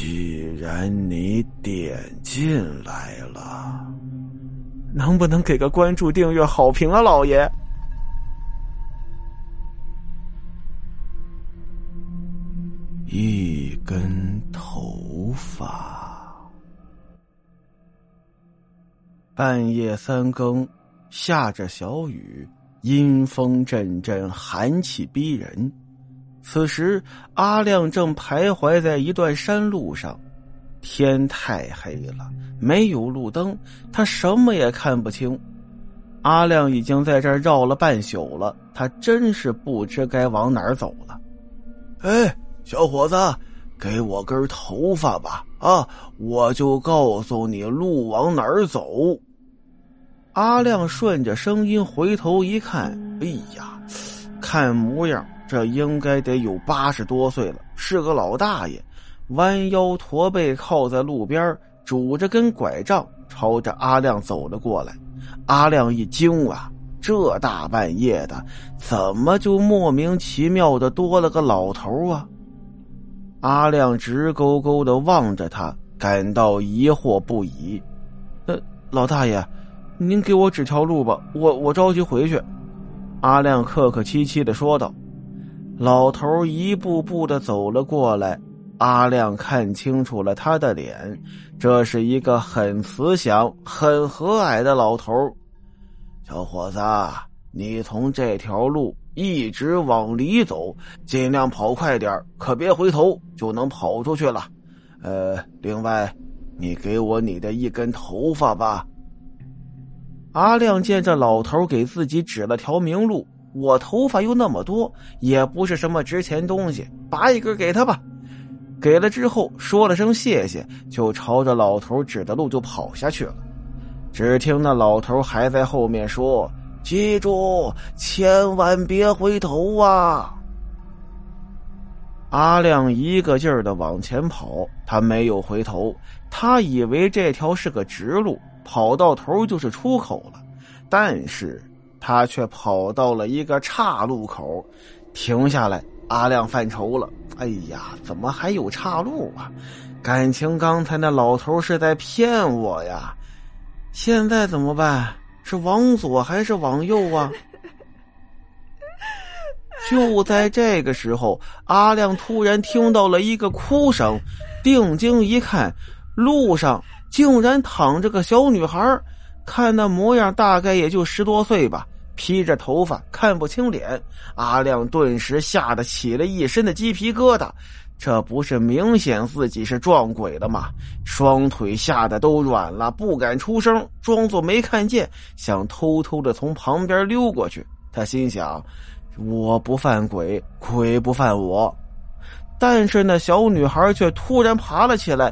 既然你点进来了，能不能给个关注、订阅、好评啊，老爷？一根头发。半夜三更，下着小雨，阴风阵阵，寒气逼人。此时，阿亮正徘徊在一段山路上，天太黑了，没有路灯，他什么也看不清。阿亮已经在这儿绕了半宿了，他真是不知该往哪儿走了。哎。小伙子，给我根头发吧！啊，我就告诉你路往哪儿走。阿亮顺着声音回头一看，哎呀，看模样，这应该得有八十多岁了，是个老大爷，弯腰驼背靠在路边，拄着根拐杖，朝着阿亮走了过来。阿亮一惊啊，这大半夜的，怎么就莫名其妙的多了个老头啊？阿亮直勾勾的望着他，感到疑惑不已。呃，老大爷，您给我指条路吧，我我着急回去。阿亮客客气气的说道。老头一步步的走了过来，阿亮看清楚了他的脸，这是一个很慈祥、很和蔼的老头。小伙子，你从这条路。一直往里走，尽量跑快点可别回头，就能跑出去了。呃，另外，你给我你的一根头发吧。阿亮见这老头给自己指了条明路，我头发又那么多，也不是什么值钱东西，拔一根给他吧。给了之后，说了声谢谢，就朝着老头指的路就跑下去了。只听那老头还在后面说。记住，千万别回头啊！阿亮一个劲儿的往前跑，他没有回头，他以为这条是个直路，跑到头就是出口了。但是他却跑到了一个岔路口，停下来。阿亮犯愁了：“哎呀，怎么还有岔路啊？感情刚才那老头是在骗我呀！现在怎么办？”是往左还是往右啊？就在这个时候，阿亮突然听到了一个哭声，定睛一看，路上竟然躺着个小女孩，看那模样大概也就十多岁吧，披着头发，看不清脸。阿亮顿时吓得起了一身的鸡皮疙瘩。这不是明显自己是撞鬼了吗？双腿吓得都软了，不敢出声，装作没看见，想偷偷的从旁边溜过去。他心想：我不犯鬼，鬼不犯我。但是那小女孩却突然爬了起来：“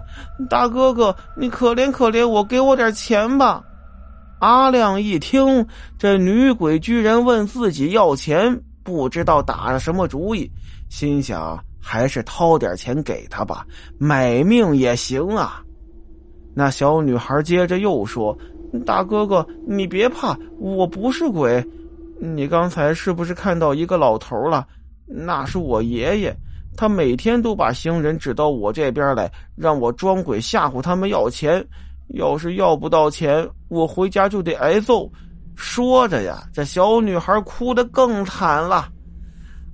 大哥哥，你可怜可怜我，给我点钱吧！”阿亮一听，这女鬼居然问自己要钱，不知道打了什么主意，心想。还是掏点钱给他吧，买命也行啊！那小女孩接着又说：“大哥哥，你别怕，我不是鬼。你刚才是不是看到一个老头了？那是我爷爷，他每天都把行人指到我这边来，让我装鬼吓唬他们要钱。要是要不到钱，我回家就得挨揍。”说着呀，这小女孩哭得更惨了。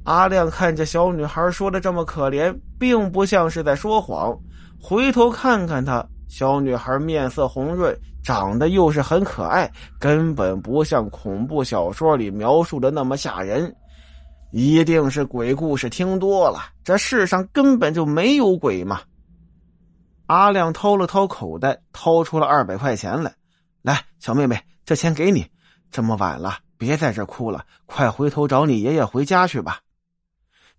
阿亮看着小女孩说的这么可怜，并不像是在说谎。回头看看她，小女孩面色红润，长得又是很可爱，根本不像恐怖小说里描述的那么吓人。一定是鬼故事听多了，这世上根本就没有鬼嘛！阿亮掏了掏口袋，掏出了二百块钱来，来，小妹妹，这钱给你。这么晚了，别在这哭了，快回头找你爷爷回家去吧。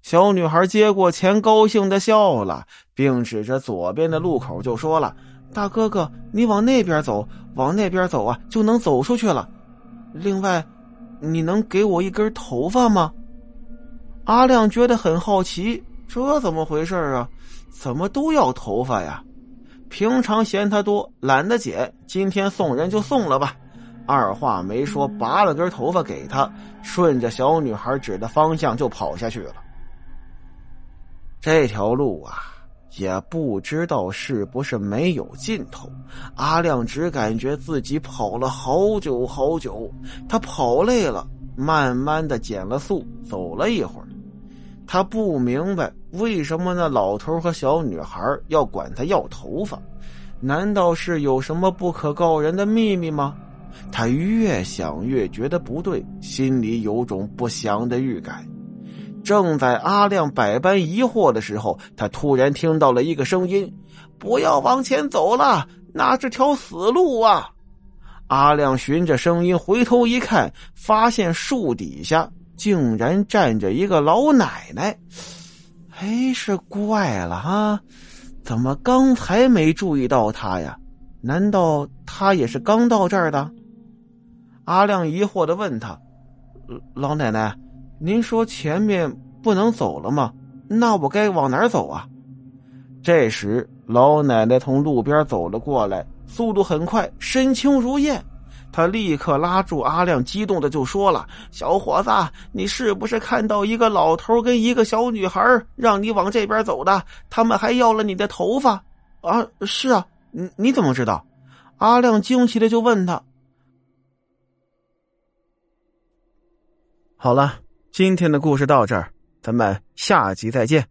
小女孩接过钱，高兴的笑了，并指着左边的路口就说了：“大哥哥，你往那边走，往那边走啊，就能走出去了。另外，你能给我一根头发吗？”阿亮觉得很好奇，这怎么回事啊？怎么都要头发呀？平常嫌他多，懒得剪，今天送人就送了吧。二话没说，拔了根头发给他，顺着小女孩指的方向就跑下去了。这条路啊，也不知道是不是没有尽头。阿亮只感觉自己跑了好久好久，他跑累了，慢慢的减了速，走了一会儿。他不明白为什么那老头和小女孩要管他要头发，难道是有什么不可告人的秘密吗？他越想越觉得不对，心里有种不祥的预感。正在阿亮百般疑惑的时候，他突然听到了一个声音：“不要往前走了，那是条死路啊！”阿亮循着声音回头一看，发现树底下竟然站着一个老奶奶。哎，是怪了哈，怎么刚才没注意到他呀？难道他也是刚到这儿的？阿亮疑惑的问他：“老奶奶。”您说前面不能走了吗？那我该往哪儿走啊？这时，老奶奶从路边走了过来，速度很快，身轻如燕。他立刻拉住阿亮，激动的就说了：“小伙子，你是不是看到一个老头跟一个小女孩让你往这边走的？他们还要了你的头发？”啊，是啊，你你怎么知道？阿亮惊奇的就问他：“好了。”今天的故事到这儿，咱们下集再见。